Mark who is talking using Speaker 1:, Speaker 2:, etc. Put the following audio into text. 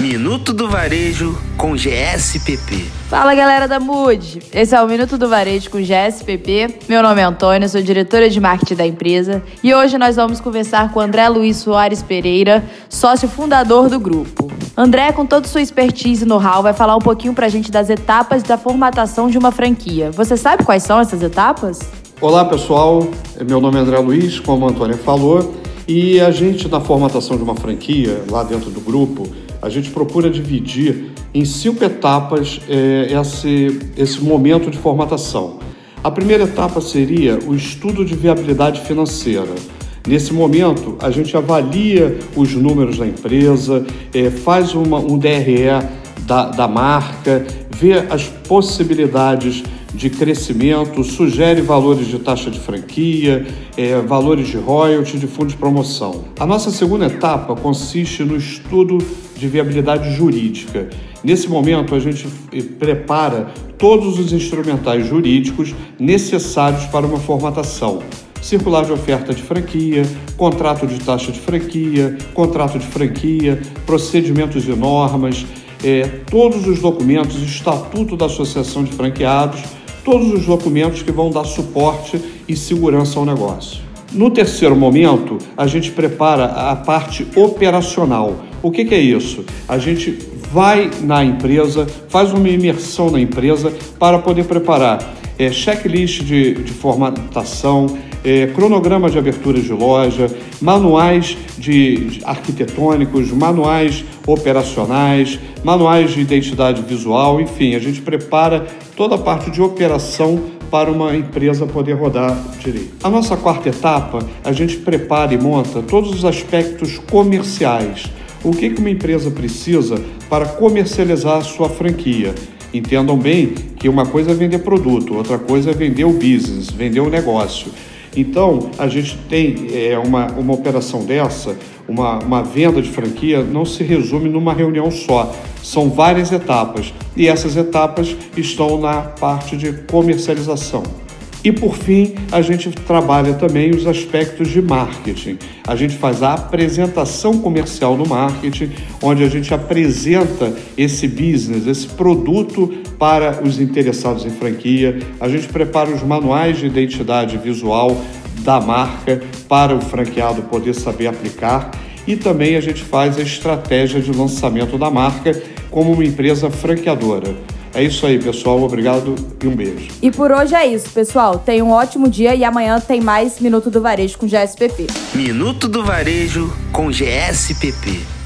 Speaker 1: Minuto do Varejo com GSPP.
Speaker 2: Fala galera da Mood! Esse é o Minuto do Varejo com GSPP. Meu nome é Antônia, sou diretora de marketing da empresa e hoje nós vamos conversar com André Luiz Soares Pereira, sócio fundador do grupo. André, com toda sua expertise e know-how, vai falar um pouquinho pra gente das etapas da formatação de uma franquia. Você sabe quais são essas etapas?
Speaker 3: Olá pessoal, meu nome é André Luiz, como a Antônia falou, e a gente na formatação de uma franquia lá dentro do grupo a gente procura dividir em cinco etapas é, esse, esse momento de formatação. A primeira etapa seria o estudo de viabilidade financeira. Nesse momento, a gente avalia os números da empresa, é, faz uma, um DRE da, da marca, vê as possibilidades de crescimento, sugere valores de taxa de franquia, é, valores de royalty, de fundo de promoção. A nossa segunda etapa consiste no estudo de viabilidade jurídica. Nesse momento, a gente prepara todos os instrumentais jurídicos necessários para uma formatação. Circular de oferta de franquia, contrato de taxa de franquia, contrato de franquia, procedimentos e normas, é, todos os documentos, estatuto da Associação de Franqueados, todos os documentos que vão dar suporte e segurança ao negócio. No terceiro momento, a gente prepara a parte operacional. O que, que, é isso? A gente vai na empresa, faz uma imersão na empresa para poder preparar é, checklist de, de formatação, é, cronograma de abertura de loja, manuais de, de arquitetônicos, manuais operacionais, manuais de identidade visual, enfim, a gente prepara toda a parte de operação para uma empresa poder rodar direito. A nossa quarta etapa, a gente prepara e monta todos os aspectos comerciais. O que uma empresa precisa para comercializar a sua franquia? Entendam bem que uma coisa é vender produto, outra coisa é vender o business, vender o negócio. Então, a gente tem é, uma, uma operação dessa, uma, uma venda de franquia, não se resume numa reunião só. São várias etapas e essas etapas estão na parte de comercialização. E por fim, a gente trabalha também os aspectos de marketing. A gente faz a apresentação comercial no marketing, onde a gente apresenta esse business, esse produto para os interessados em franquia. A gente prepara os manuais de identidade visual da marca para o franqueado poder saber aplicar. E também a gente faz a estratégia de lançamento da marca como uma empresa franqueadora. É isso aí, pessoal. Obrigado e um beijo.
Speaker 2: E por hoje é isso, pessoal. Tenha um ótimo dia e amanhã tem mais Minuto do Varejo com GSPP.
Speaker 1: Minuto do Varejo com GSPP.